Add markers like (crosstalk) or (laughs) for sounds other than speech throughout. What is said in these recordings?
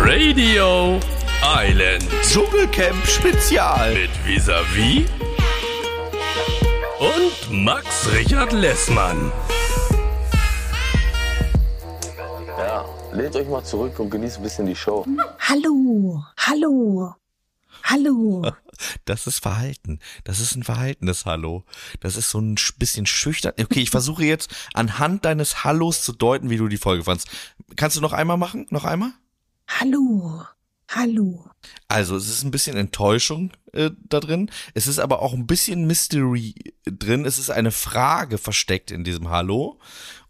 Radio Island Dschungelcamp Spezial. mit Visavi und Max Richard Lessmann. Ja, lehnt euch mal zurück und genießt ein bisschen die Show. Hallo, hallo, hallo. Das ist Verhalten. Das ist ein verhaltenes Hallo. Das ist so ein sch- bisschen schüchtern. Okay, ich versuche jetzt anhand deines Hallos zu deuten, wie du die Folge fandst. Kannst du noch einmal machen? Noch einmal? Hallo, hallo. Also, es ist ein bisschen Enttäuschung äh, da drin. Es ist aber auch ein bisschen Mystery drin. Es ist eine Frage versteckt in diesem Hallo.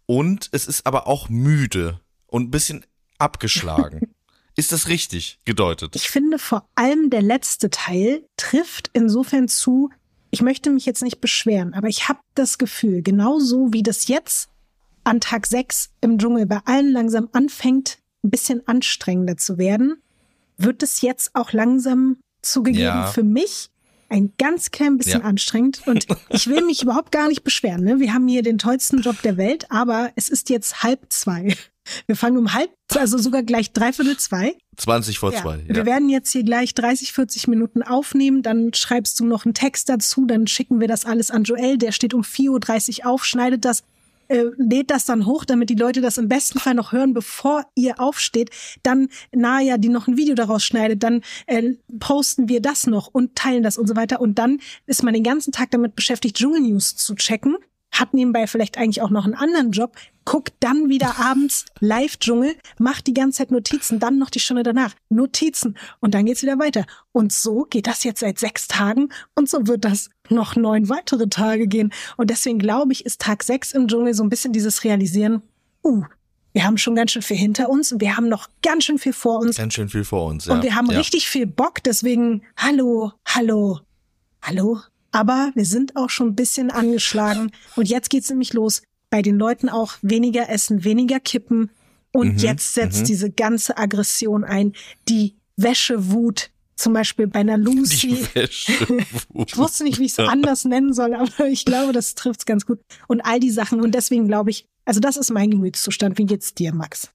Und es ist aber auch müde und ein bisschen (laughs) abgeschlagen. Ist das richtig gedeutet? Ich finde vor allem der letzte Teil trifft insofern zu, ich möchte mich jetzt nicht beschweren, aber ich habe das Gefühl, genauso wie das jetzt an Tag 6 im Dschungel bei allen langsam anfängt, ein bisschen anstrengender zu werden, wird es jetzt auch langsam zugegeben Ja. für mich ein ganz klein bisschen Ja. anstrengend. Und (laughs) ich will mich überhaupt gar nicht beschweren. Ne? Wir haben hier den tollsten Job der Welt, aber es ist jetzt halb zwei. Wir fangen um halb, also sogar gleich dreiviertel zwei. 20 vor Ja. zwei. Wir werden jetzt hier gleich 30, 40 Minuten aufnehmen, dann schreibst du noch einen Text dazu, dann schicken wir das alles an Joel, der steht um 4.30 Uhr auf, schneidet das, äh, lädt das dann hoch, damit die Leute das im besten Fall noch hören, bevor ihr aufsteht. Dann Naya, die noch ein Video daraus schneidet, dann äh, posten wir das noch und teilen das und so weiter. Und dann ist man den ganzen Tag damit beschäftigt, Dschungelnews zu checken, hat nebenbei vielleicht eigentlich auch noch einen anderen Job, guckt dann wieder abends Live-Dschungel, macht die ganze Zeit Notizen, dann noch die Stunde danach Notizen und dann geht's wieder weiter. Und so geht das jetzt seit sechs Tagen und so wird das noch neun weitere Tage gehen. Und deswegen glaube ich, ist Tag sechs im Dschungel so ein bisschen dieses Realisieren, uh, wir haben schon ganz schön viel hinter uns und wir haben noch ganz schön viel vor uns Ganz schön viel vor uns. Ja. und wir haben ja. richtig viel Bock, deswegen hallo, hallo, hallo. Aber wir sind auch schon ein bisschen angeschlagen. Und jetzt geht's nämlich los. Bei den Leuten auch weniger essen, weniger kippen. Und Mhm, jetzt setzt diese ganze Aggression ein. Die Wäschewut. Zum Beispiel bei einer Lucy. Die Wäschewut. Ich wusste nicht, wie ich es anders nennen soll, aber ich glaube, das trifft's ganz gut. Und all die Sachen. Und deswegen glaube ich, also das ist mein Gemütszustand. Wie geht's dir, Max?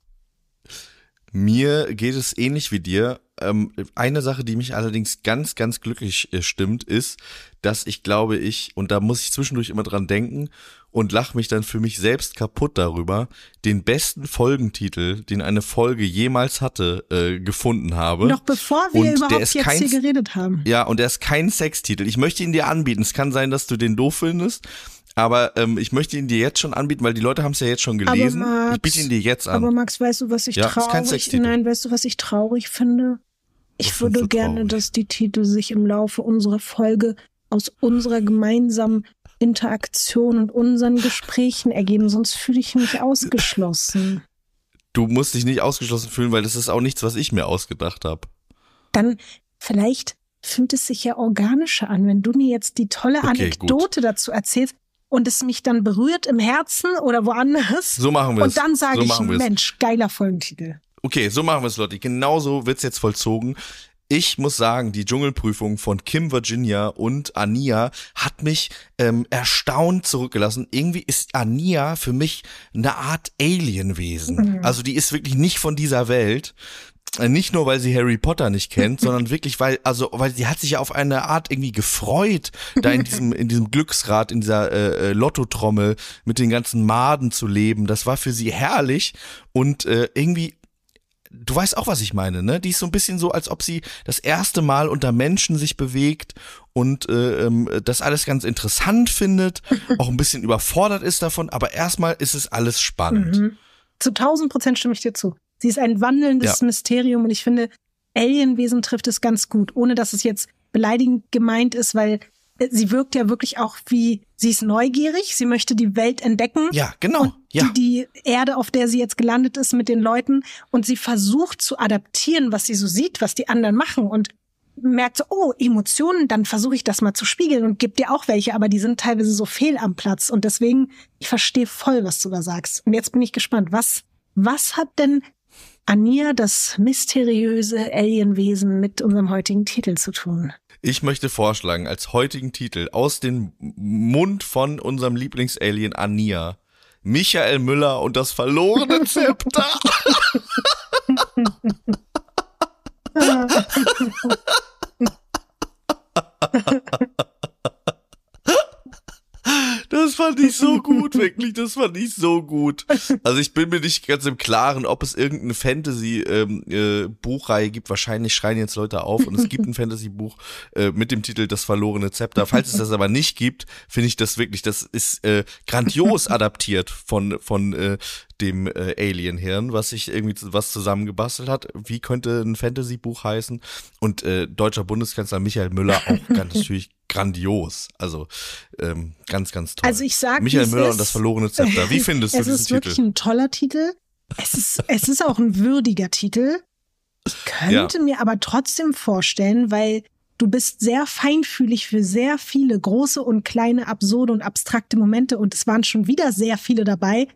Mir geht es ähnlich wie dir. Ähm, eine Sache, die mich allerdings ganz, ganz glücklich äh, stimmt, ist, dass ich glaube ich, und da muss ich zwischendurch immer dran denken und lach mich dann für mich selbst kaputt darüber, den besten Folgentitel, den eine Folge jemals hatte, äh, gefunden habe. Noch bevor wir Und überhaupt jetzt kein- hier geredet haben. Ja, und der ist kein Sextitel. Ich möchte ihn dir anbieten. Es kann sein, dass du den doof findest. Aber ähm, ich möchte ihn dir jetzt schon anbieten, weil die Leute haben es ja jetzt schon gelesen. Max, ich biete ihn dir jetzt an. Aber Max, weißt du, was ich Ja, traurig, nein, weißt du, was ich traurig finde? Ich Was würde du gerne, dass die Titel sich im Laufe unserer Folge aus unserer gemeinsamen Interaktion und unseren Gesprächen ergeben, sonst fühle ich mich ausgeschlossen. Du musst dich nicht ausgeschlossen fühlen, weil das ist auch nichts, was ich mir ausgedacht habe. Dann vielleicht fühlt es sich ja organischer an, wenn du mir jetzt die tolle Okay, Anekdote dazu erzählst und es mich dann berührt im Herzen oder woanders. So machen wir es. und dann sage so ich. Mensch, geiler Folgentitel. Okay, so machen wir es, Lotti. Genauso wird's jetzt vollzogen. Ich muss sagen, die Dschungelprüfung von Kim Virginia und Ania hat mich ähm, erstaunt zurückgelassen. Irgendwie ist Ania für mich eine Art Alienwesen. Also die ist wirklich nicht von dieser Welt. Äh, Nicht nur, weil sie Harry Potter nicht kennt, sondern wirklich, weil, also, weil sie hat sich ja auf eine Art irgendwie gefreut, da in diesem, in diesem Glücksrad, in dieser äh, äh, Lottotrommel mit den ganzen Maden zu leben. Das war für sie herrlich und äh, irgendwie du weißt auch, was ich meine, ne? Die ist so ein bisschen so, als ob sie das erste Mal unter Menschen sich bewegt und äh, ähm, das alles ganz interessant findet, (laughs) auch ein bisschen überfordert ist davon, aber erstmal ist es alles spannend. Mhm. Zu 1000 Prozent stimme ich dir zu. Sie ist ein wandelndes Ja. Mysterium und ich finde, Alienwesen trifft es ganz gut, ohne dass es jetzt beleidigend gemeint ist, weil äh, sie wirkt ja wirklich auch wie, sie ist neugierig, sie möchte die Welt entdecken. Ja, genau. Ja. die, die Erde, auf der sie jetzt gelandet ist mit den Leuten und sie versucht zu adaptieren, was sie so sieht, was die anderen machen und merkt so, oh, Emotionen, dann versuche ich das mal zu spiegeln und gib dir auch welche, aber die sind teilweise so fehl am Platz und deswegen, ich verstehe voll, was du da sagst. Und jetzt bin ich gespannt, was, was hat denn Ania, das mysteriöse Alienwesen, mit unserem heutigen Titel zu tun? Ich möchte vorschlagen, als heutigen Titel aus dem Mund von unserem Lieblingsalien Ania, Michael Müller und das verlorene (laughs) Zepter. (laughs) (laughs) Das fand ich so (laughs) gut, wirklich. Das fand ich so gut. Also ich bin mir nicht ganz im Klaren, ob es irgendeine Fantasy-Buchreihe ähm, äh, gibt. Wahrscheinlich schreien jetzt Leute auf und es gibt ein (laughs) Fantasy-Buch äh, mit dem Titel Das verlorene Zepter. Falls es das aber nicht gibt, finde ich das wirklich, das ist äh, grandios (laughs) adaptiert von, von äh, dem äh, Alien-Hirn, was sich irgendwie was zusammengebastelt hat. Wie könnte ein Fantasy-Buch heißen? Und äh, deutscher Bundeskanzler Michael Müller auch ganz natürlich grandios. Also ähm, ganz, ganz toll. Also ich sage, Michael Müller und das verlorene Zepter. Wie (laughs) findest du es diesen ist wirklich ein toller Titel. Es ist, (laughs) es ist auch ein würdiger Titel. Ich könnte Ja. mir aber trotzdem vorstellen, weil du bist sehr feinfühlig für sehr viele große und kleine, absurde und abstrakte Momente und es waren schon wieder sehr viele dabei,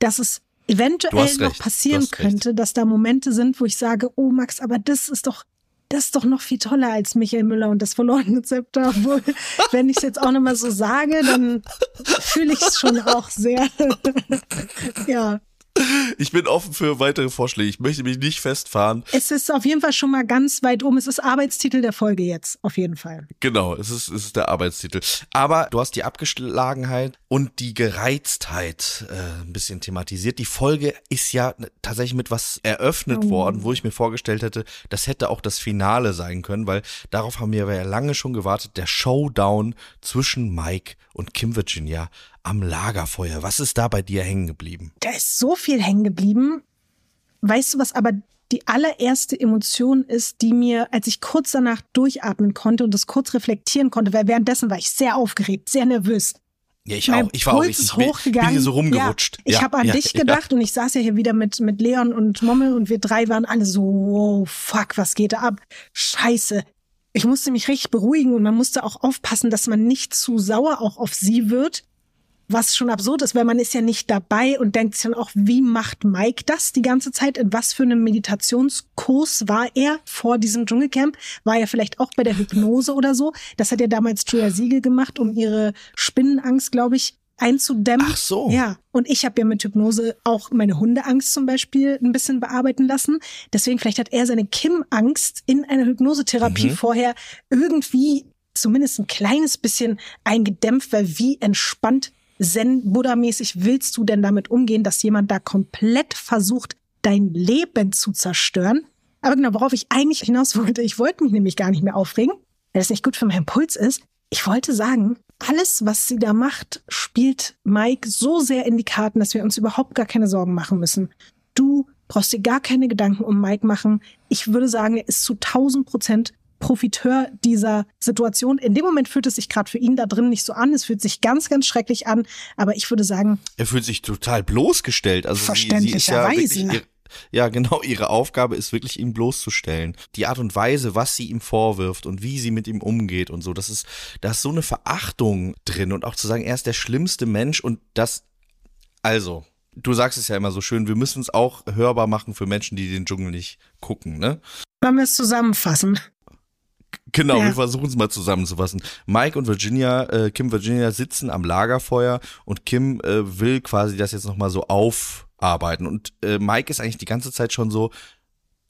dass es eventuell noch recht, passieren hast recht. könnte, dass da Momente sind, wo ich sage, oh Max, aber das ist doch, das ist doch noch viel toller als Michael Müller und das verlorene Zepter. Obwohl, (laughs) wenn ich es jetzt auch nochmal so sage, dann fühle ich es schon auch sehr. (laughs) ja, Ich bin offen für weitere Vorschläge. Ich möchte mich nicht festfahren. es ist auf jeden Fall schon mal ganz weit oben. Es ist Arbeitstitel der Folge jetzt, auf jeden Fall. Genau, es ist, es ist der Arbeitstitel. Aber du hast die Abgeschlagenheit und die Gereiztheit äh, ein bisschen thematisiert. Die Folge ist ja tatsächlich mit was eröffnet Oh. worden, wo ich mir vorgestellt hätte, das hätte auch das Finale sein können, weil darauf haben wir ja lange schon gewartet. Der Showdown zwischen Mike und Kim Virginia am Lagerfeuer. Was ist da bei dir hängen geblieben? Da ist so viel hängen geblieben. Weißt du, was aber die allererste Emotion ist, die mir, als ich kurz danach durchatmen konnte und das kurz reflektieren konnte, weil währenddessen war ich sehr aufgeregt, sehr nervös. Ja, ich Mein auch. Ich war auch. Puls Ich, ich ist bin, hochgegangen. hier so rumgerutscht. Ja, ich Ja, habe an ja, dich gedacht und ich saß ja hier wieder mit, mit Leon und Mommel und wir drei waren alle so, wow, fuck, was geht da ab? Scheiße. Ich musste mich richtig beruhigen und man musste auch aufpassen, dass man nicht zu sauer auch auf sie wird. Was schon absurd ist, weil man ist ja nicht dabei und denkt sich dann auch, wie macht Mike das die ganze Zeit? In was für einem Meditationskurs war er vor diesem Dschungelcamp? War er vielleicht auch bei der Hypnose oder so? Das hat ja damals Julia Siegel gemacht, um ihre Spinnenangst, glaube ich, einzudämmen. Ach so. Ja, und ich habe ja mit Hypnose auch meine Hundeangst zum Beispiel ein bisschen bearbeiten lassen. Deswegen vielleicht hat er seine Kim-Angst in einer Hypnosetherapie Mhm. vorher irgendwie zumindest ein kleines bisschen eingedämpft, weil wie entspannt Zen-Buddha-mäßig willst du denn damit umgehen, dass jemand da komplett versucht, dein Leben zu zerstören? Aber genau, worauf ich eigentlich hinaus wollte, ich wollte mich nämlich gar nicht mehr aufregen, weil das nicht gut für meinen Puls ist. Ich wollte sagen, alles, was sie da macht, spielt Mike so sehr in die Karten, dass wir uns überhaupt gar keine Sorgen machen müssen. Du brauchst dir gar keine Gedanken um Mike machen. Ich würde sagen, er ist zu 1000 Prozent Profiteur dieser Situation. In dem Moment fühlt es sich gerade für ihn da drin nicht so an. Es fühlt sich ganz, ganz schrecklich an. Aber ich würde sagen, Er fühlt sich total bloßgestellt. Also sie, sie ist ja wirklich ja, genau, ihre Aufgabe ist wirklich, ihn bloßzustellen. Die Art und Weise, was sie ihm vorwirft und wie sie mit ihm umgeht und so, das ist, da ist so eine Verachtung drin und auch zu sagen, er ist der schlimmste Mensch und das, also, du sagst es ja immer so schön, wir müssen es auch hörbar machen für Menschen, die den Dschungel nicht gucken, ne? wollen wir es zusammenfassen? Genau, Ja. wir versuchen es mal zusammenzufassen. Mike und Virginia, äh, Kim Virginia sitzen am Lagerfeuer und Kim äh, will quasi das jetzt nochmal so aufarbeiten. Und äh, Mike ist eigentlich die ganze Zeit schon so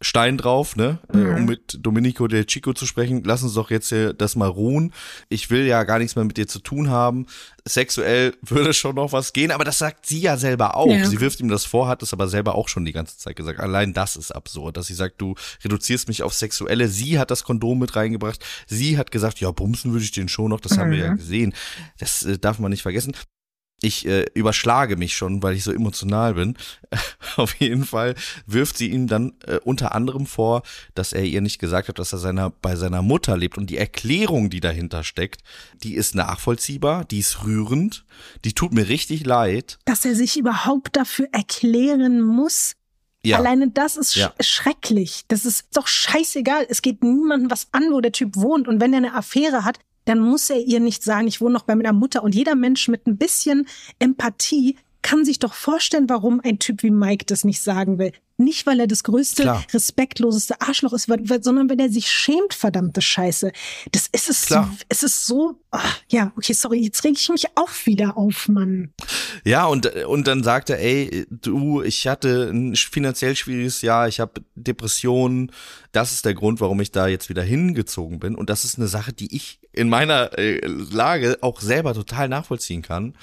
Stein drauf, ne? Äh, Mhm. um mit Domenico del Chico zu sprechen. Lass uns doch jetzt hier das mal ruhen. Ich will ja gar nichts mehr mit dir zu tun haben. Sexuell (laughs) würde schon noch was gehen, aber das sagt sie ja selber auch. Ja. Sie wirft ihm das vor, hat es aber selber auch schon die ganze Zeit gesagt. Allein das ist absurd, dass sie sagt, du reduzierst mich auf Sexuelle. Sie hat das Kondom mit reingebracht. Sie hat gesagt, ja, bumsen würde ich den schon noch. Das haben wir ja Mhm. gesehen. Das äh, darf man nicht vergessen. Ich äh, überschlage mich schon, weil ich so emotional bin. (laughs) Auf jeden Fall wirft sie ihm dann äh, unter anderem vor, dass er ihr nicht gesagt hat, dass er seiner, bei seiner Mutter lebt. Und die Erklärung, die dahinter steckt, die ist nachvollziehbar, die ist rührend, die tut mir richtig leid. Dass er sich überhaupt dafür erklären muss, Ja, Alleine das ist sch Ja. schrecklich. Das ist doch scheißegal. Es geht niemandem was an, wo der Typ wohnt. Und wenn er eine Affäre hat, dann muss er ihr nicht sagen, ich wohne noch bei meiner Mutter. Und jeder Mensch mit ein bisschen Empathie kann sich doch vorstellen, warum ein Typ wie Mike das nicht sagen will. Nicht, weil er das größte, Klar. respektloseste Arschloch ist, sondern weil er sich schämt, verdammte Scheiße. Das ist es. Klar. Es ist so, ach, ja, okay, sorry, jetzt reg ich mich auch wieder auf, Mann. Ja, und, und dann sagt er, ey, du, ich hatte ein finanziell schwieriges Jahr, ich habe Depressionen, das ist der Grund, warum ich da jetzt wieder hingezogen bin. Und das ist eine Sache, die ich in meiner äh, Lage auch selber total nachvollziehen kann.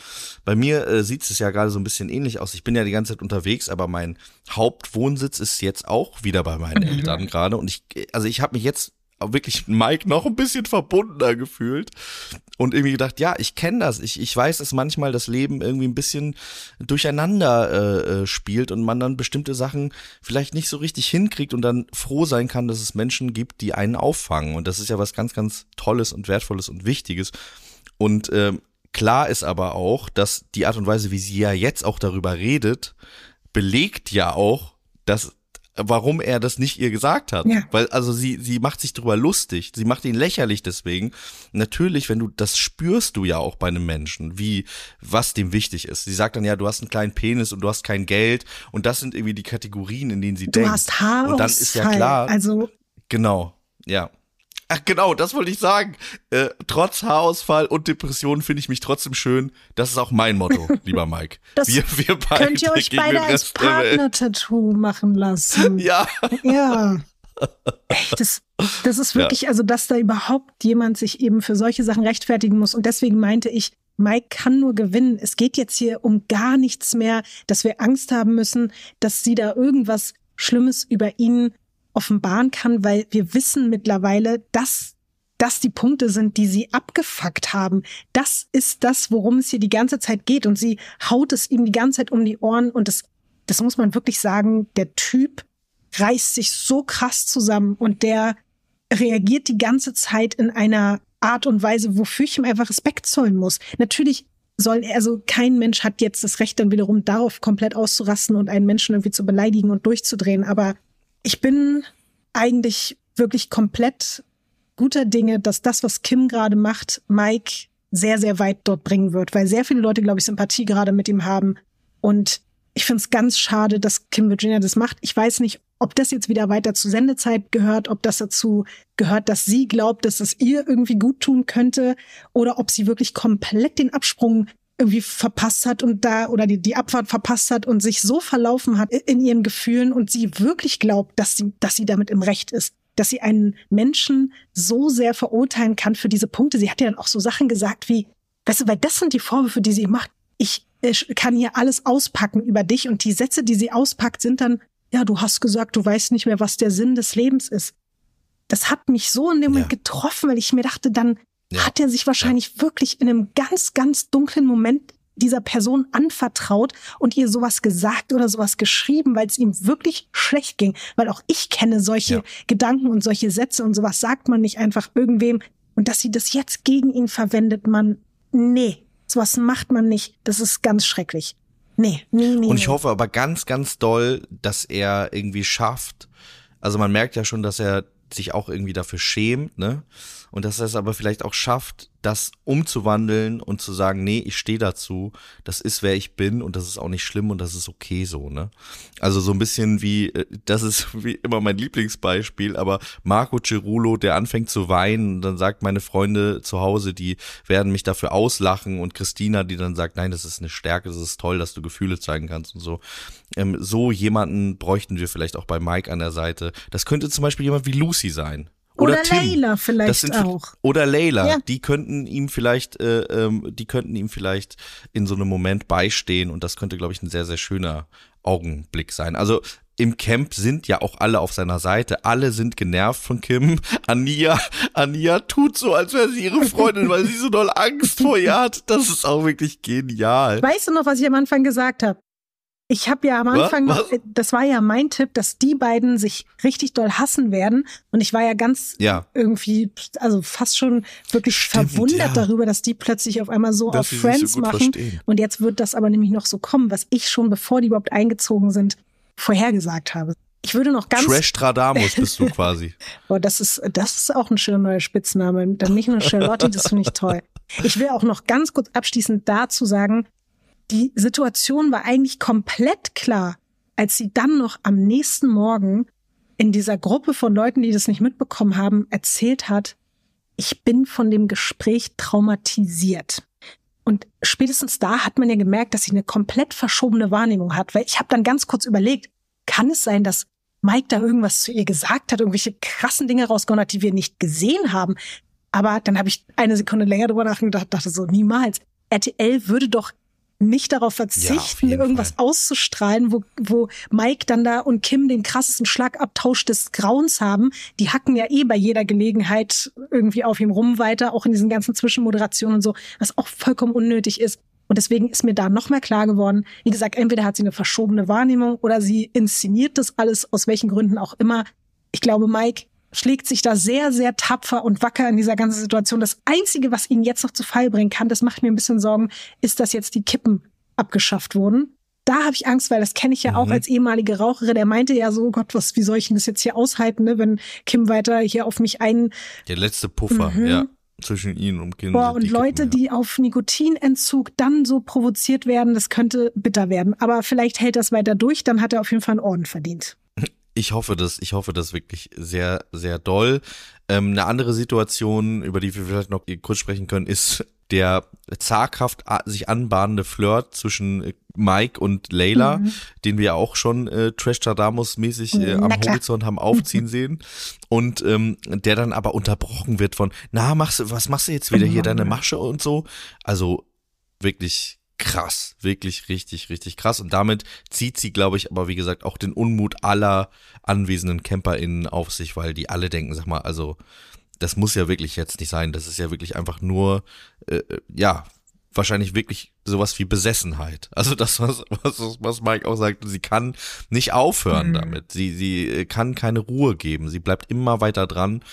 Bei mir äh, sieht es ja gerade so ein bisschen ähnlich aus. Ich bin ja die ganze Zeit unterwegs, aber mein Hauptwohnsitz ist jetzt auch wieder bei meinen Eltern gerade. Und ich, also ich habe mich jetzt wirklich Mike noch ein bisschen verbundener gefühlt und irgendwie gedacht, ja, ich kenne das. Ich, ich weiß, dass manchmal das Leben irgendwie ein bisschen durcheinander äh, äh, spielt und man dann bestimmte Sachen vielleicht nicht so richtig hinkriegt und dann froh sein kann, dass es Menschen gibt, die einen auffangen. Und das ist ja was ganz, ganz Tolles und Wertvolles und Wichtiges. Und ähm, klar ist aber auch, dass die Art und Weise, wie sie ja jetzt auch darüber redet, belegt ja auch, dass warum er das nicht ihr gesagt hat. Ja. Weil, also sie, sie macht sich drüber lustig, sie macht ihn lächerlich deswegen. Natürlich, wenn du, das spürst du ja auch bei einem Menschen, wie, was dem wichtig ist. Sie sagt dann ja, du hast einen kleinen Penis und du hast kein Geld und das sind irgendwie die Kategorien, in denen sie Du denkt. hast Haarausfall. Und dann ist ja klar, Also, Genau, ja. Ach genau, das wollte ich sagen. Äh, trotz Haarausfall und Depression finde ich mich trotzdem schön. Das ist auch mein Motto, (laughs) lieber Mike. Das wir, wir beide könnt ihr euch beide als. Partner-Tattoo machen lassen. (laughs) Ja, Ja. Echt, das, das ist wirklich, also dass da überhaupt jemand sich eben für solche Sachen rechtfertigen muss. Und deswegen meinte ich, Mike kann nur gewinnen. Es geht jetzt hier um gar nichts mehr, dass wir Angst haben müssen, dass sie da irgendwas Schlimmes über ihn offenbaren kann, weil wir wissen mittlerweile, dass das die Punkte sind, die sie abgefuckt haben. Das ist das, worum es hier die ganze Zeit geht. Und sie haut es ihm die ganze Zeit um die Ohren. Und das, das muss man wirklich sagen, der Typ reißt sich so krass zusammen und der reagiert die ganze Zeit in einer Art und Weise, wofür ich ihm einfach Respekt zollen muss. Natürlich soll er, also kein Mensch hat jetzt das Recht dann wiederum darauf komplett auszurasten und einen Menschen irgendwie zu beleidigen und durchzudrehen. Aber ich bin eigentlich wirklich komplett guter Dinge, dass das, was Kim gerade macht, Mike sehr, sehr weit dort bringen wird, weil sehr viele Leute, glaube ich, Sympathie gerade mit ihm haben. Und ich finde es ganz schade, dass Kim Virginia das macht. Ich weiß nicht, ob das jetzt wieder weiter zur Sendezeit gehört, ob das dazu gehört, dass sie glaubt, dass es ihr irgendwie gut tun könnte, oder ob sie wirklich komplett den Absprung irgendwie verpasst hat und da oder die, die Abfahrt verpasst hat und sich so verlaufen hat in ihren Gefühlen und sie wirklich glaubt, dass sie, dass sie damit im Recht ist, dass sie einen Menschen so sehr verurteilen kann für diese Punkte. Sie hat ja dann auch so Sachen gesagt wie, weißt du, weil das sind die Vorwürfe, die sie macht. Ich äh, kann hier alles auspacken über dich und die Sätze, die sie auspackt, sind dann, ja, du hast gesagt, du weißt nicht mehr, was der Sinn des Lebens ist. Das hat mich so in dem Moment Ja. getroffen, weil ich mir dachte, dann Ja. hat er sich wahrscheinlich wirklich in einem ganz, ganz dunklen Moment dieser Person anvertraut und ihr sowas gesagt oder sowas geschrieben, weil es ihm wirklich schlecht ging. Weil auch ich kenne solche Ja. Gedanken und solche Sätze und sowas sagt man nicht einfach irgendwem. Und dass sie das jetzt gegen ihn verwendet, man, nee, sowas macht man nicht. Das ist ganz schrecklich. Nee, nee, nee. Und ich nee. hoffe aber ganz, ganz doll, dass er irgendwie schafft. Also man merkt ja schon, dass er sich auch irgendwie dafür schämt, ne? Und dass er es aber vielleicht auch schafft, das umzuwandeln und zu sagen, nee, ich stehe dazu, das ist wer ich bin und das ist auch nicht schlimm und das ist okay so, ne? Also so ein bisschen wie, äh, das ist (laughs) wie immer mein Lieblingsbeispiel, aber Marco Cirulo, der anfängt zu weinen und dann sagt meine Freunde zu Hause, die werden mich dafür auslachen und Christina, die dann sagt, nein, das ist eine Stärke, das ist toll, dass du Gefühle zeigen kannst und so. Ähm, so jemanden bräuchten wir vielleicht auch bei Mike an der Seite. Das könnte zum Beispiel jemand wie Lucy sein. Oder, Oder Tim. Layla vielleicht sind auch. Oder Layla, Ja. die könnten ihm vielleicht, äh, ähm, die könnten ihm vielleicht in so einem Moment beistehen und das könnte, glaube ich, ein sehr, sehr schöner Augenblick sein. Also im Camp sind ja auch alle auf seiner Seite. Alle sind genervt von Kim. (laughs) Ania, Ania tut so, als wäre sie ihre Freundin, weil sie so doll Angst vor ihr hat. Das ist auch wirklich genial. Weißt du noch, was ich am Anfang gesagt habe? Ich habe ja am? Anfang, Was? das war ja mein Tipp, dass die beiden sich richtig doll hassen werden. Und ich war ja ganz Ja. irgendwie, also fast schon wirklich Stimmt, verwundert ja. darüber, dass die plötzlich auf einmal so Dass auf so Friends gut machen. verstehen. Und jetzt wird das aber nämlich noch so kommen, was ich schon, bevor die überhaupt eingezogen sind, vorhergesagt habe. Ich würde noch ganz, Trash Stradamus bist du quasi. (laughs) boah, das ist, das ist auch ein schöner neuer Spitzname. Dann nicht nur Charlotte, das finde ich toll. Ich will auch noch ganz kurz abschließend dazu sagen, die Situation war eigentlich komplett klar. als sie dann noch am nächsten Morgen in dieser Gruppe von Leuten, die das nicht mitbekommen haben, erzählt hat, ich bin von dem Gespräch traumatisiert. Und spätestens da hat man ja gemerkt, dass sie eine komplett verschobene Wahrnehmung hat, weil ich habe dann ganz kurz überlegt, kann es sein, dass Mike da irgendwas zu ihr gesagt hat, irgendwelche krassen Dinge rausgehauen hat, die wir nicht gesehen haben. Aber dann habe ich eine Sekunde länger drüber nachgedacht, dachte so, niemals. RTL würde doch nicht darauf verzichten, jeden irgendwas Fall. auszustrahlen, wo, wo Mike dann da und Kim den krassesten Schlagabtausch des Grauens haben. Die hacken ja eh bei jeder Gelegenheit irgendwie auf ihm rum weiter, auch in diesen ganzen Zwischenmoderationen und so, was auch vollkommen unnötig ist. Und deswegen ist mir da noch mehr klar geworden, wie gesagt, entweder hat sie eine verschobene Wahrnehmung oder sie inszeniert das alles, aus welchen Gründen auch immer. Ich glaube, Mike schlägt sich da sehr, sehr tapfer und wacker in dieser ganzen Situation. Das Einzige, was ihn jetzt noch zu Fall bringen kann, das macht mir ein bisschen Sorgen, ist, dass jetzt die Kippen abgeschafft wurden. Da habe ich Angst, weil das kenne ich ja auch als ehemalige Raucherin. Der meinte ja so, Gott, was, wie soll ich denn das jetzt hier aushalten, ne, wenn Kim weiter hier auf mich ein Der letzte Puffer, Mhm. ja, zwischen ihnen und Kind. Boah, und Leute, die auf Nikotinentzug dann so provoziert werden, das könnte bitter werden. Aber vielleicht hält das weiter durch, dann hat er auf jeden Fall einen Orden verdient. Ich hoffe das, ich hoffe das wirklich sehr, sehr doll. Ähm, eine andere Situation, über die wir vielleicht noch kurz sprechen können, ist der zaghaft sich anbahnende Flirt zwischen äh, Mike und Layla, den wir auch schon äh, Trash Tadamus mäßig äh, am Na klar. Horizont haben aufziehen (laughs) sehen und ähm, der dann aber unterbrochen wird von, na, machst du, was machst du jetzt wieder hier, deine Masche und so. Also wirklich krass, wirklich richtig, richtig krass. Und damit zieht sie, glaube ich, aber wie gesagt, auch den Unmut aller anwesenden CamperInnen auf sich, weil die alle denken, sag mal, also das muss ja wirklich jetzt nicht sein. Das ist ja wirklich einfach nur, äh, äh, ja, wahrscheinlich wirklich sowas wie Besessenheit. (laughs) Also das, was, was, was Mike auch sagt, sie kann nicht aufhören damit. Sie, sie äh, kann keine Ruhe geben. Sie bleibt immer weiter dran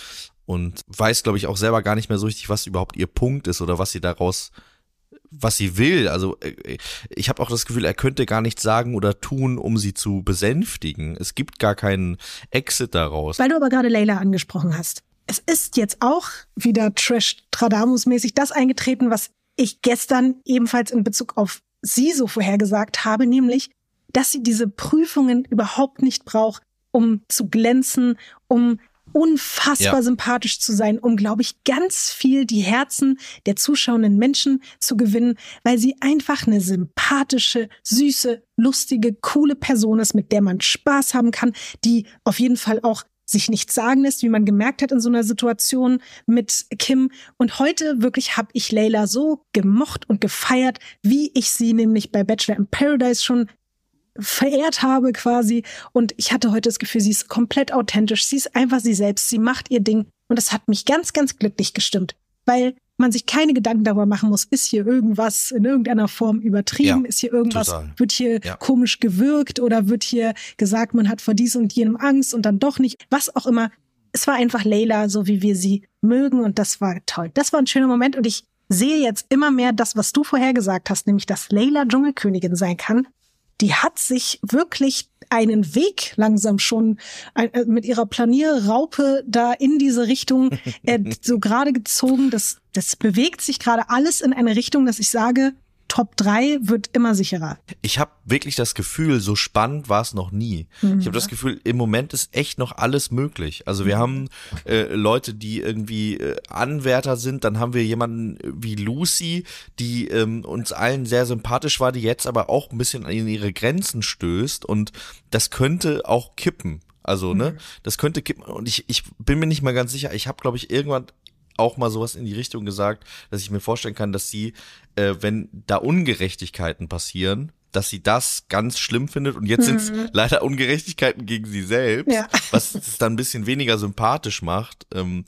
und weiß, glaube ich, auch selber gar nicht mehr so richtig, was überhaupt ihr Punkt ist oder was sie daraus was sie will. Also äh, ich habe auch das Gefühl, er könnte gar nichts sagen oder tun, um sie zu besänftigen. Es gibt gar keinen Exit daraus. Weil du aber gerade Layla angesprochen hast. Es ist jetzt auch wieder Trash-Tradamus-mäßig das eingetreten, was ich gestern ebenfalls in Bezug auf sie so vorhergesagt habe, nämlich, dass sie diese Prüfungen überhaupt nicht braucht, um zu glänzen, um unfassbar Ja. sympathisch zu sein, um, glaube ich, ganz viel die Herzen der zuschauenden Menschen zu gewinnen, weil sie einfach eine sympathische, süße, lustige, coole Person ist, mit der man Spaß haben kann, die auf jeden Fall auch sich nichts sagen lässt, wie man gemerkt hat in so einer Situation mit Kim. Und heute wirklich habe ich Layla so gemocht und gefeiert, wie ich sie nämlich bei Bachelor in Paradise schon verehrt habe quasi. Und ich hatte heute das Gefühl, sie ist komplett authentisch. Sie ist einfach sie selbst. Sie macht ihr Ding. Und das hat mich ganz, ganz glücklich gestimmt, weil man sich keine Gedanken darüber machen muss, ist hier irgendwas in irgendeiner Form übertrieben, Ja, ist hier irgendwas, total. wird hier Ja. komisch gewirkt oder wird hier gesagt, man hat vor diesem und jenem Angst und dann doch nicht, was auch immer. Es war einfach Layla, so wie wir sie mögen und das war toll. Das war ein schöner Moment und ich sehe jetzt immer mehr das, was du vorher gesagt hast, nämlich dass Layla Dschungelkönigin sein kann. Die hat sich wirklich einen Weg langsam schon äh, mit ihrer Planierraupe da in diese Richtung äh, (laughs) so gerade gezogen. Das, das bewegt sich gerade alles in eine Richtung, dass ich sage, Top 3 wird immer sicherer. Ich habe wirklich das Gefühl, so spannend war es noch nie. Ich habe das Gefühl, im Moment ist echt noch alles möglich. Also wir haben äh, Leute, die irgendwie äh, Anwärter sind, dann haben wir jemanden wie Lucy, die ähm, uns allen sehr sympathisch war, die jetzt aber auch ein bisschen an ihre Grenzen stößt und das könnte auch kippen. Also, ne, das könnte kippen und ich, ich bin mir nicht mal ganz sicher. Ich habe, glaube ich, irgendwann auch mal sowas in die Richtung gesagt, dass ich mir vorstellen kann, dass sie, äh, wenn da Ungerechtigkeiten passieren, dass sie das ganz schlimm findet und jetzt sind es leider Ungerechtigkeiten gegen sie selbst, Ja. (laughs) was es dann ein bisschen weniger sympathisch macht, ähm,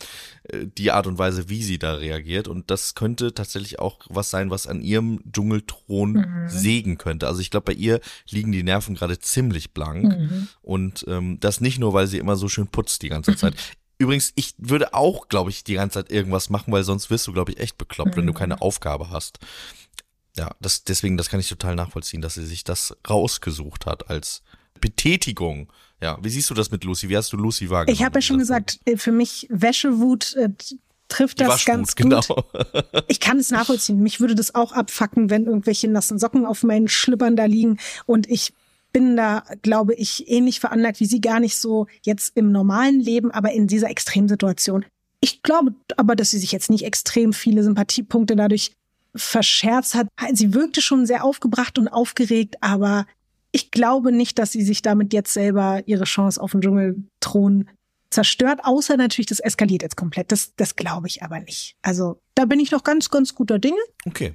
äh, die Art und Weise, wie sie da reagiert und das könnte tatsächlich auch was sein, was an ihrem Dschungelthron sägen könnte. Also ich glaube, bei ihr liegen die Nerven gerade ziemlich blank und ähm, das nicht nur, weil sie immer so schön putzt die ganze (laughs) Zeit. Übrigens, ich würde auch, glaube ich, die ganze Zeit irgendwas machen, weil sonst wirst du, glaube ich, echt bekloppt, wenn du keine Aufgabe hast. Ja, das, deswegen, das kann ich total nachvollziehen, dass sie sich das rausgesucht hat als Betätigung. Ja, wie siehst du das mit Lucy? Wie hast du Lucy wahrgenommen? Ich habe ja schon gesagt, äh, für mich Wäschewut äh, trifft das Waschwut, ganz genau. gut. Ich kann es nachvollziehen. Mich würde das auch abfacken, wenn irgendwelche nassen Socken auf meinen Schlippern da liegen und ich bin da, glaube ich, ähnlich veranlagt wie Sie, gar nicht so jetzt im normalen Leben, aber in dieser Extremsituation. Ich glaube aber, dass sie sich jetzt nicht extrem viele Sympathiepunkte dadurch verscherzt hat. Sie wirkte schon sehr aufgebracht und aufgeregt, aber ich glaube nicht, dass sie sich damit jetzt selber ihre Chance auf den Dschungelthron zerstört, außer natürlich, das eskaliert jetzt komplett. Das, das glaube ich aber nicht. Also da bin ich noch ganz, ganz guter Dinge. Okay.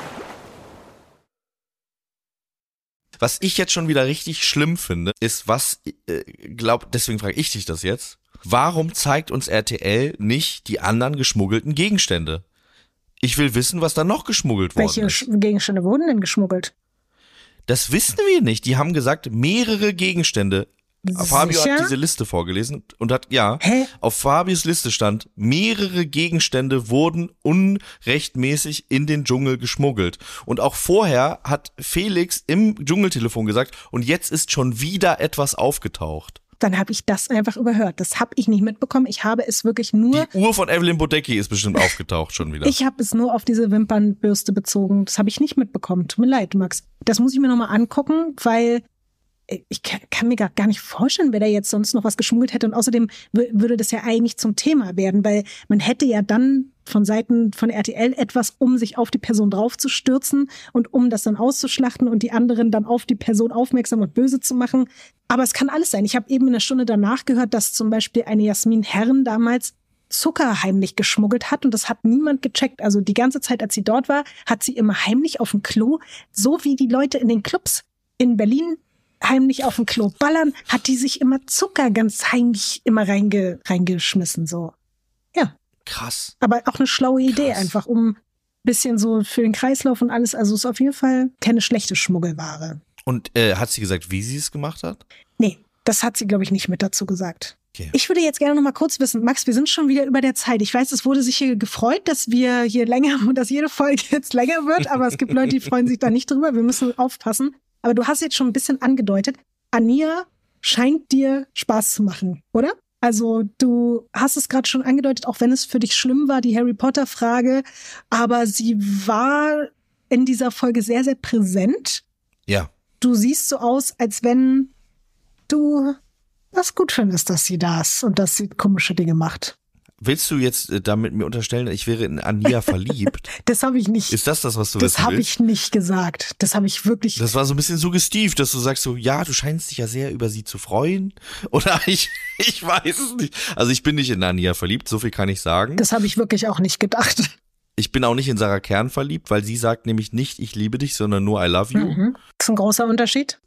Was ich jetzt schon wieder richtig schlimm finde, ist, was, äh, glaub, deswegen frage ich dich das jetzt. Warum zeigt uns RTL nicht die anderen geschmuggelten Gegenstände? Ich will wissen, was da noch geschmuggelt worden Welche ist. Gegenstände wurden denn geschmuggelt? Das wissen wir nicht. Die haben gesagt, mehrere Gegenstände. Fabio Sicher? hat diese Liste vorgelesen und hat, ja, Hä? auf Fabios Liste stand, mehrere Gegenstände wurden unrechtmäßig in den Dschungel geschmuggelt. Und auch vorher hat Felix im Dschungeltelefon gesagt, und jetzt ist schon wieder etwas aufgetaucht. Dann habe ich das einfach überhört. Das habe ich nicht mitbekommen. Ich habe es wirklich nur, Die Uhr von Evelyn Bodecki ist bestimmt aufgetaucht schon wieder. ich habe es nur auf diese Wimpernbürste bezogen. Das habe ich nicht mitbekommen. Tut mir leid, Max. Das muss ich mir nochmal angucken, weil ich kann, mir gar, nicht vorstellen, wer da jetzt sonst noch was geschmuggelt hätte. Und außerdem wür- würde das ja eigentlich zum Thema werden, weil man hätte ja dann von Seiten von RTL etwas, um sich auf die Person draufzustürzen und um das dann auszuschlachten und die anderen dann auf die Person aufmerksam und böse zu machen. Aber es kann alles sein. Ich habe eben in der Stunde danach gehört, dass zum Beispiel eine Jasmin Herren damals Zucker heimlich geschmuggelt hat und das hat niemand gecheckt. Also die ganze Zeit, als sie dort war, hat sie immer heimlich auf dem Klo, so wie die Leute in den Clubs in Berlin heimlich auf dem Klo ballern, hat die sich immer Zucker ganz heimlich immer reinge, reingeschmissen, so. Ja, Krass. aber auch eine schlaue Idee, Krass. einfach um bisschen so für den Kreislauf und alles. Also ist auf jeden Fall keine schlechte Schmuggelware. Und äh, hat sie gesagt, wie sie es gemacht hat? Nee, das hat sie, glaube ich, nicht mit dazu gesagt. Okay. Ich würde jetzt gerne noch mal kurz wissen, Max, wir sind schon wieder über der Zeit. Ich weiß, es wurde sich hier gefreut, dass wir hier länger und (laughs) dass jede Folge jetzt länger wird, aber es gibt Leute, die freuen sich da nicht drüber. Wir müssen aufpassen. Aber du hast jetzt schon ein bisschen angedeutet, Ania scheint dir Spaß zu machen, oder? Also du hast es gerade schon angedeutet, auch wenn es für dich schlimm war, die Harry Potter Frage, aber sie war in dieser Folge sehr, sehr präsent. Ja. Du siehst so aus, als wenn du das gut findest, dass sie da ist und dass sie komische Dinge macht. Willst du jetzt äh, damit mir unterstellen, ich wäre in Ania (laughs) verliebt? Das habe ich nicht. Ist das das, was du das wissen habe willst? ich nicht gesagt. Das habe ich wirklich. Das war so ein bisschen suggestiv, dass du sagst so, ja, du scheinst dich ja sehr über sie zu freuen. (laughs) Oder ich, ich weiß es nicht. Also ich bin nicht in Ania verliebt, so viel kann ich sagen. Das habe ich wirklich auch nicht gedacht. Ich bin auch nicht in Sarah Kern verliebt, weil sie sagt nämlich nicht, ich liebe dich, sondern nur I love you. Mhm. Das ist ein großer Unterschied.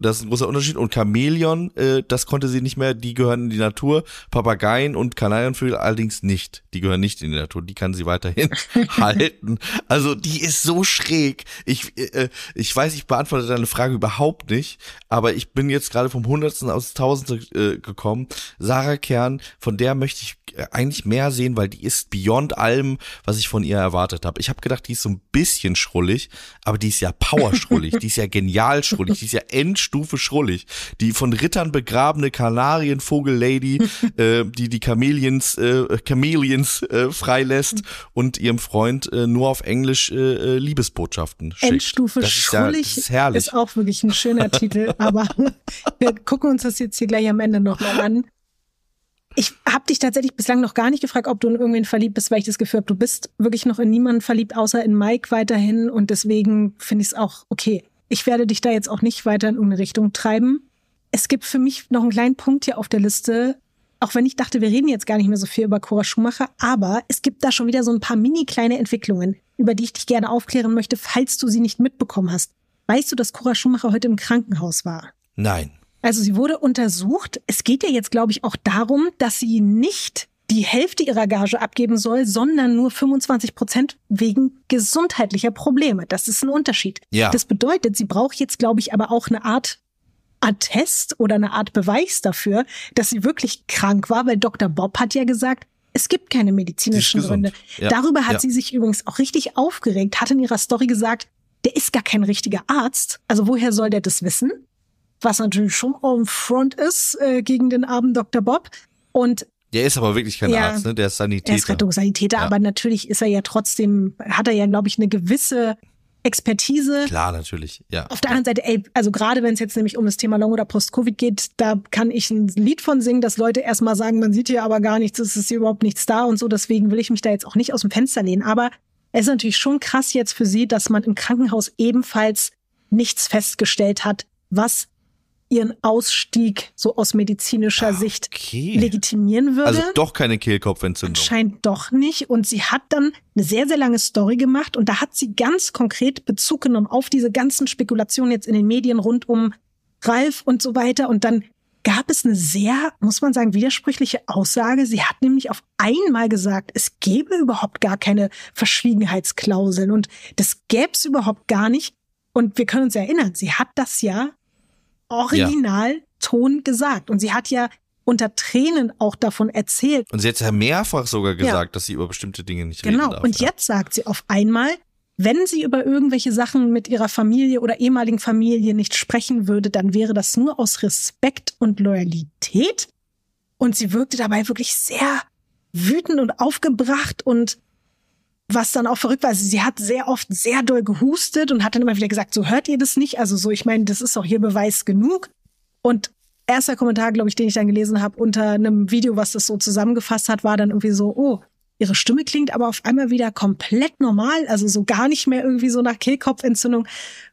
Das ist ein großer Unterschied. Und Chamäleon, äh, das konnte sie nicht mehr, die gehören in die Natur. Papageien und Kanarienvögel allerdings nicht. Die gehören nicht in die Natur, die kann sie weiterhin (laughs) halten. Also die ist so schräg. Ich, äh, ich weiß, ich beantworte deine Frage überhaupt nicht, aber ich bin jetzt gerade vom Hundertsten aus Tausende äh, gekommen. Sarah Kern, von der möchte ich äh, eigentlich mehr sehen, weil die ist beyond allem, was ich von ihr erwartet habe. Ich habe gedacht, die ist so ein bisschen schrullig, aber die ist ja (laughs) powerschrullig, die ist ja genial schrullig, die ist ja Endstufe schrullig. Die von Rittern begrabene Kanarienvogel-Lady, (laughs) äh, die die Chameleons, äh, Chameleons äh, freilässt und ihrem Freund äh, nur auf Englisch äh, äh, Liebesbotschaften schickt. Endstufe das ist ja, schrullig ist ist auch wirklich ein schöner (laughs) Titel, aber (laughs) wir gucken uns das jetzt hier gleich am Ende nochmal an. Ich habe dich tatsächlich bislang noch gar nicht gefragt, ob du in irgendwen verliebt bist, weil ich das Gefühl habe, du bist wirklich noch in niemanden verliebt, außer in Mike weiterhin. Und deswegen finde ich es auch okay. Ich werde dich da jetzt auch nicht weiter in irgendeine Richtung treiben. Es gibt für mich noch einen kleinen Punkt hier auf der Liste, auch wenn ich dachte, wir reden jetzt gar nicht mehr so viel über Cora Schumacher, aber es gibt da schon wieder so ein paar mini kleine Entwicklungen, über die ich dich gerne aufklären möchte, falls du sie nicht mitbekommen hast. Weißt du, dass Cora Schumacher heute im Krankenhaus war? Nein. Also sie wurde untersucht. Es geht ja jetzt, glaube ich, auch darum, dass sie nicht die Hälfte ihrer Gage abgeben soll, sondern nur 25 Prozent wegen gesundheitlicher Probleme. Das ist ein Unterschied. Ja. Das bedeutet, sie braucht jetzt, glaube ich, aber auch eine Art Attest oder eine Art Beweis dafür, dass sie wirklich krank war, weil Dr. Bob hat ja gesagt, es gibt keine medizinischen. Gründe. Ja. Darüber hat Ja. sie sich übrigens auch richtig aufgeregt, hat in ihrer Story gesagt, der ist gar kein richtiger Arzt. Also woher soll der das wissen? Was natürlich schon on front ist äh, gegen den armen Dr. Bob. Und Der ist aber wirklich kein Ja. Arzt, ne? Der ist er Sanitäter. ist Rettungssanitäter, Ja. aber natürlich ist er ja trotzdem, hat er ja, glaube ich, eine gewisse Expertise. Klar, natürlich. Ja. Auf der anderen Seite, ey, also gerade wenn es jetzt nämlich um das Thema Long- oder Post-Covid geht, da kann ich ein Lied von singen, dass Leute erstmal sagen, man sieht hier aber gar nichts, es ist hier überhaupt nichts da und so. Deswegen will ich mich da jetzt auch nicht aus dem Fenster lehnen. Aber es ist natürlich schon krass jetzt für sie, dass man im Krankenhaus ebenfalls nichts festgestellt hat, was ihren Ausstieg so aus medizinischer Sicht Ah, okay. legitimieren würde. Also doch keine Kehlkopfentzündung. Anscheinend doch nicht. Und sie hat dann eine sehr, sehr lange Story gemacht und da hat sie ganz konkret Bezug genommen auf diese ganzen Spekulationen jetzt in den Medien rund um Ralf und so weiter. Und dann gab es eine sehr, muss man sagen, widersprüchliche Aussage. Sie hat nämlich auf einmal gesagt, es gäbe überhaupt gar keine Verschwiegenheitsklauseln und das gäbe es überhaupt gar nicht. Und wir können uns erinnern, sie hat das ja original Ton gesagt. Und sie hat ja unter Tränen auch davon erzählt, Und sie hat ja mehrfach sogar gesagt, dass sie über bestimmte Dinge nicht Genau. reden darf. Und ja. jetzt sagt sie auf einmal, wenn sie über irgendwelche Sachen mit ihrer Familie oder ehemaligen Familie nicht sprechen würde, dann wäre das nur aus Respekt und Loyalität. Und sie wirkte dabei wirklich sehr wütend und aufgebracht und was dann auch verrückt war, also sie hat sehr oft sehr doll gehustet und hat dann immer wieder gesagt, so hört ihr das nicht? Also so, ich meine, das ist auch hier Beweis genug. Und erster Kommentar, glaube ich, den ich dann gelesen habe unter einem Video, was das so zusammengefasst hat, war dann irgendwie so, oh, ihre Stimme klingt aber auf einmal wieder komplett normal, also so gar nicht mehr irgendwie so nach Kehlkopfentzündung.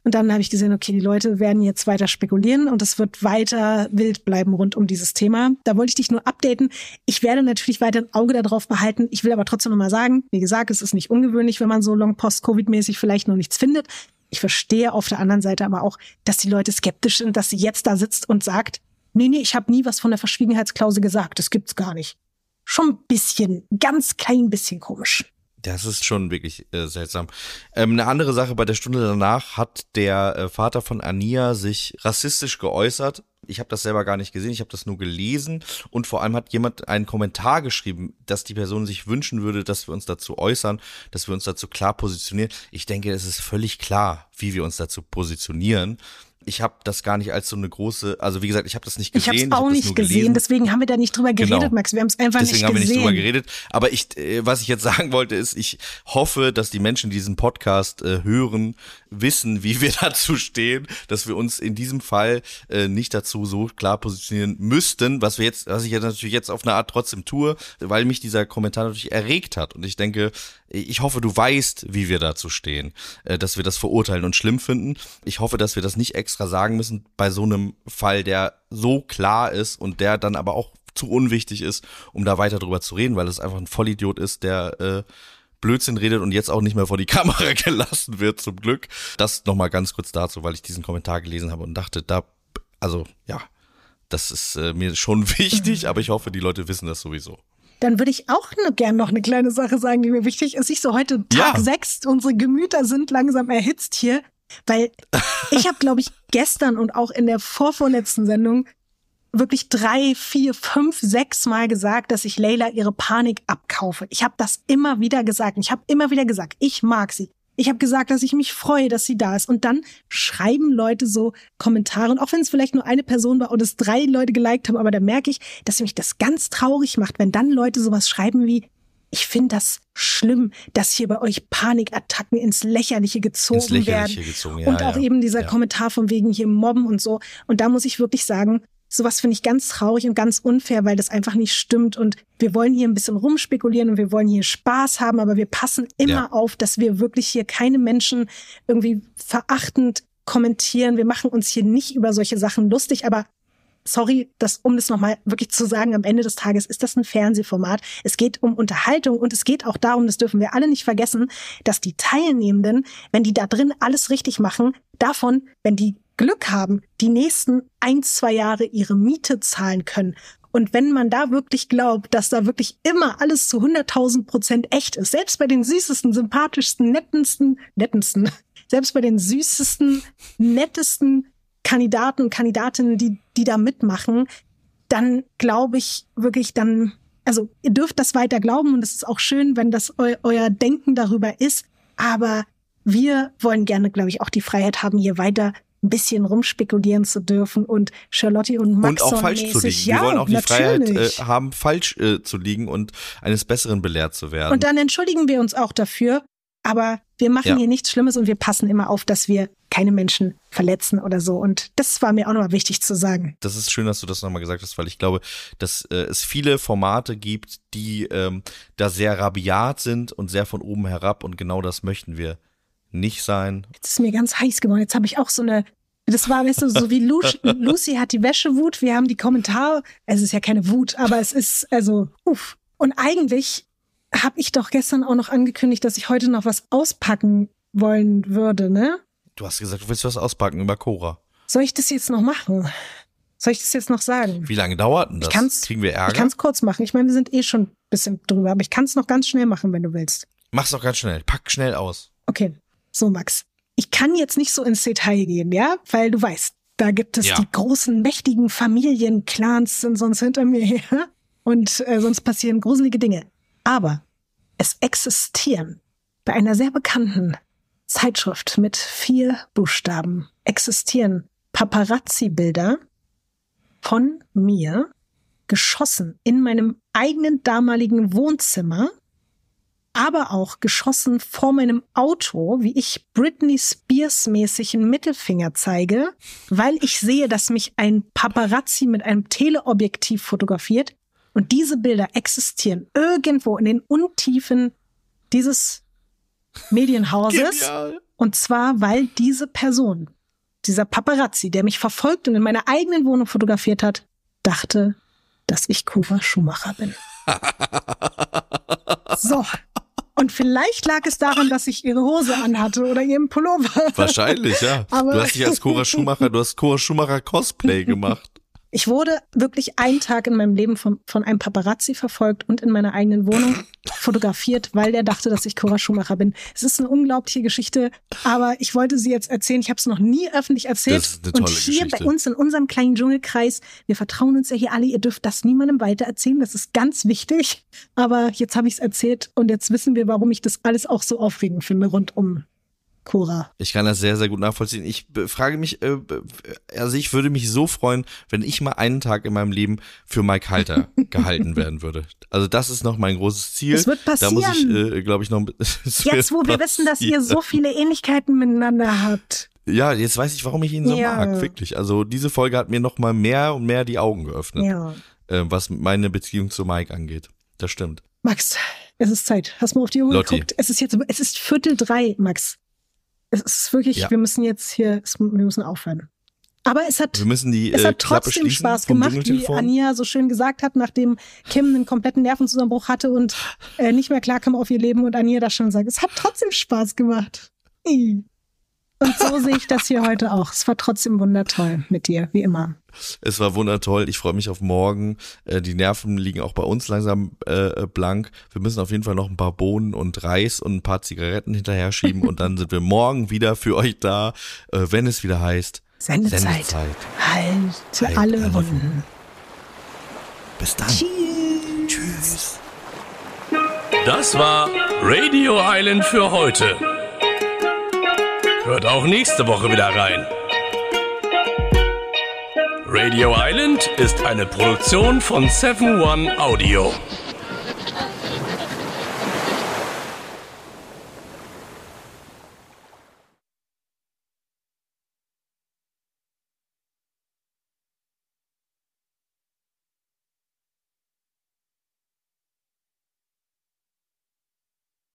Und dann habe ich gesehen, okay, die Leute werden jetzt weiter spekulieren und es wird weiter wild bleiben rund um dieses Thema. Da wollte ich dich nur updaten. Ich werde natürlich weiter ein Auge darauf behalten. Ich will aber trotzdem nochmal sagen, wie gesagt, es ist nicht ungewöhnlich, wenn man so long-post-Covid-mäßig vielleicht noch nichts findet. Ich verstehe auf der anderen Seite aber auch, dass die Leute skeptisch sind, dass sie jetzt da sitzt und sagt, nee, nee, ich habe nie was von der Verschwiegenheitsklausel gesagt. Das gibt's gar nicht. Schon ein bisschen, ganz klein bisschen komisch. Das ist schon wirklich äh, seltsam. Ähm, eine andere Sache bei der Stunde danach hat der äh, Vater von Ania sich rassistisch geäußert. Ich habe das selber gar nicht gesehen, ich habe das nur gelesen und vor allem hat jemand einen Kommentar geschrieben, dass die Person sich wünschen würde, dass wir uns dazu äußern, dass wir uns dazu klar positionieren. Ich denke, es ist völlig klar, wie wir uns dazu positionieren ich habe das gar nicht als so eine große, also wie gesagt, ich habe das nicht gesehen. Ich habe es auch nicht gesehen, gelesen. deswegen haben wir da nicht drüber geredet, genau. Max. Wir haben es einfach deswegen nicht gesehen. Deswegen haben wir nicht drüber geredet. Aber ich, äh, was ich jetzt (laughs) sagen wollte, ist, ich hoffe, dass die Menschen, die diesen Podcast äh, hören, wissen, wie wir (laughs) dazu stehen, dass wir uns in diesem Fall äh, nicht dazu so klar positionieren müssten, was wir jetzt, was ich jetzt natürlich jetzt auf eine Art trotzdem tue, weil mich dieser Kommentar natürlich erregt hat. Und ich denke, ich hoffe, du weißt, wie wir dazu stehen, äh, dass wir das verurteilen und schlimm finden. Ich hoffe, dass wir das nicht extra sagen müssen bei so einem Fall, der so klar ist und der dann aber auch zu unwichtig ist, um da weiter drüber zu reden, weil es einfach ein Vollidiot ist, der äh, Blödsinn redet und jetzt auch nicht mehr vor die (laughs) Kamera gelassen wird, zum Glück. Das nochmal ganz kurz dazu, weil ich diesen Kommentar gelesen habe und dachte, da, also ja, das ist äh, mir schon (laughs) wichtig, aber ich hoffe, die Leute wissen das sowieso. Dann würde ich auch ne, gern noch eine kleine Sache sagen, die mir wichtig ist. Ich so heute Tag ja. sechs, unsere Gemüter sind langsam erhitzt hier, weil ich habe, glaube ich, (laughs) gestern und auch in der vorvorletzten Sendung wirklich drei, vier, fünf, sechs Mal gesagt, dass ich Leila ihre Panik abkaufe. Ich habe das immer wieder gesagt. Ich habe immer wieder gesagt, ich mag sie. Ich habe gesagt, dass ich mich freue, dass sie da ist. Und dann schreiben Leute so Kommentare. Und auch wenn es vielleicht nur eine Person war und es drei Leute geliked haben, aber da merke ich, dass mich das ganz traurig macht, wenn dann Leute sowas schreiben wie, ich finde das schlimm, dass hier bei euch Panikattacken ins Lächerliche gezogen ins Lächerliche werden. Gezogen, ja, und auch ja. eben dieser ja. Kommentar von wegen hier Mobben und so. Und da muss ich wirklich sagen, sowas finde ich ganz traurig und ganz unfair, weil das einfach nicht stimmt. Und wir wollen hier ein bisschen rumspekulieren und wir wollen hier Spaß haben, aber wir passen immer ja. auf, dass wir wirklich hier keine Menschen irgendwie verachtend kommentieren. Wir machen uns hier nicht über solche Sachen lustig, aber sorry, das, um das nochmal wirklich zu sagen, am Ende des Tages ist das ein Fernsehformat. Es geht um Unterhaltung und es geht auch darum, das dürfen wir alle nicht vergessen, dass die Teilnehmenden, wenn die da drin alles richtig machen, davon, wenn die Glück haben, die nächsten ein, zwei Jahre ihre Miete zahlen können. Und wenn man da wirklich glaubt, dass da wirklich immer alles zu 100.000 Prozent echt ist, selbst bei den süßesten, sympathischsten, nettesten, nettesten, (laughs) selbst bei den süßesten, nettesten Kandidaten und Kandidatinnen, die, die da mitmachen, dann glaube ich wirklich, dann, also ihr dürft das weiter glauben und es ist auch schön, wenn das eu, euer Denken darüber ist. Aber wir wollen gerne, glaube ich, auch die Freiheit haben, hier weiter ein bisschen rumspekulieren zu dürfen und Charlotte und Max und auch falsch zu liegen. Ja, Wir wollen auch die natürlich. Freiheit äh, haben, falsch äh, zu liegen und eines Besseren belehrt zu werden. Und dann entschuldigen wir uns auch dafür, aber wir machen ja. hier nichts Schlimmes und wir passen immer auf, dass wir keine Menschen verletzen oder so. Und das war mir auch nochmal wichtig zu sagen. Das ist schön, dass du das nochmal gesagt hast, weil ich glaube, dass äh, es viele Formate gibt, die ähm, da sehr rabiat sind und sehr von oben herab und genau das möchten wir nicht sein. Jetzt ist mir ganz heiß geworden. Jetzt habe ich auch so eine. Das war, weißt du, so wie Lu (laughs) Lucy hat die Wäschewut, wir haben die Kommentare. Es ist ja keine Wut, aber es ist, also, uff. Und eigentlich habe ich doch gestern auch noch angekündigt, dass ich heute noch was auspacken wollen würde, ne? Du hast gesagt, du willst was auspacken über Cora. Soll ich das jetzt noch machen? Soll ich das jetzt noch sagen? Wie lange dauert denn das? Ich kann's, Kriegen wir Ärger? Ich kann es kurz machen. Ich meine, wir sind eh schon ein bisschen drüber, aber ich kann es noch ganz schnell machen, wenn du willst. Mach's doch ganz schnell. Pack schnell aus. Okay. So, Max, ich kann jetzt nicht so ins Detail gehen, ja, weil du weißt, da gibt es ja. die großen, mächtigen Familienclans sind sonst hinter mir her und äh, sonst passieren gruselige Dinge. Aber es existieren bei einer sehr bekannten Zeitschrift mit vier Buchstaben existieren Paparazzi-Bilder von mir geschossen in meinem eigenen damaligen Wohnzimmer aber auch geschossen vor meinem Auto, wie ich Britney Spears mäßig einen Mittelfinger zeige, weil ich sehe, dass mich ein Paparazzi mit einem Teleobjektiv fotografiert und diese Bilder existieren irgendwo in den Untiefen dieses Medienhauses. Genial. Und zwar, weil diese Person, dieser Paparazzi, der mich verfolgt und in meiner eigenen Wohnung fotografiert hat, dachte, dass ich Cora Schumacher bin. (laughs) so, und vielleicht lag es daran, dass ich ihre Hose anhatte oder ihren Pullover. Wahrscheinlich, ja. (laughs) Aber du hast dich als Cora Schumacher, du hast Cora Schumacher Cosplay (laughs) gemacht. Ich wurde wirklich einen Tag in meinem Leben von, von einem Paparazzi verfolgt und in meiner eigenen Wohnung (laughs) fotografiert, weil der dachte, dass ich Cora Schumacher bin. Es ist eine unglaubliche Geschichte, aber ich wollte sie jetzt erzählen. Ich habe es noch nie öffentlich erzählt. Das ist eine tolle und hier Geschichte. bei uns in unserem kleinen Dschungelkreis, wir vertrauen uns ja hier alle, ihr dürft das niemandem weiter erzählen. Das ist ganz wichtig. Aber jetzt habe ich es erzählt und jetzt wissen wir, warum ich das alles auch so aufregend finde rund um Cora. Ich kann das sehr, sehr gut nachvollziehen. Ich frage mich, äh, also ich würde mich so freuen, wenn ich mal einen Tag in meinem Leben für Mike Halter (laughs) gehalten werden würde. Also das ist noch mein großes Ziel. Das wird Da muss ich, passieren. äh, glaube ich, noch. (laughs) es Jetzt, wo wir wissen, dass ihr so viele Ähnlichkeiten miteinander habt. Ja, jetzt weiß ich, warum ich ihn so Ja. mag, wirklich. Also diese Folge hat mir noch mal mehr und mehr die Augen geöffnet, Ja. äh, was meine Beziehung zu Mike angeht. Das stimmt. Max, es ist Zeit. Hast mal auf die Uhr Lotti. geguckt? Es ist jetzt, es ist Viertel drei, Max. Es ist wirklich, Ja. wir müssen jetzt hier, es, wir müssen aufhören. Aber es hat, Wir müssen die es äh, hat trotzdem Spaß gemacht, wie. Anja so schön gesagt hat, nachdem Kim einen kompletten Nervenzusammenbruch hatte und äh, nicht mehr klarkam auf ihr Leben und Anja das schon sagt. Es hat trotzdem Spaß gemacht. I. Und so sehe ich das hier heute auch. Es war trotzdem wundertoll mit dir, wie immer. Es war wundertoll. Ich freue mich auf morgen. Äh, die Nerven liegen auch bei uns langsam äh, blank. Wir müssen auf jeden Fall noch ein paar Bohnen und Reis und ein paar Zigaretten hinterher schieben und dann sind wir morgen wieder für euch da, äh, wenn es wieder heißt Sendezeit. Sendezeit. Halte Halt alle alle Wunden. Bis dann. Tschüss. Das war Radio Island für heute. Hört auch nächste Woche wieder rein. Radio Island ist eine Produktion von 7 One Audio.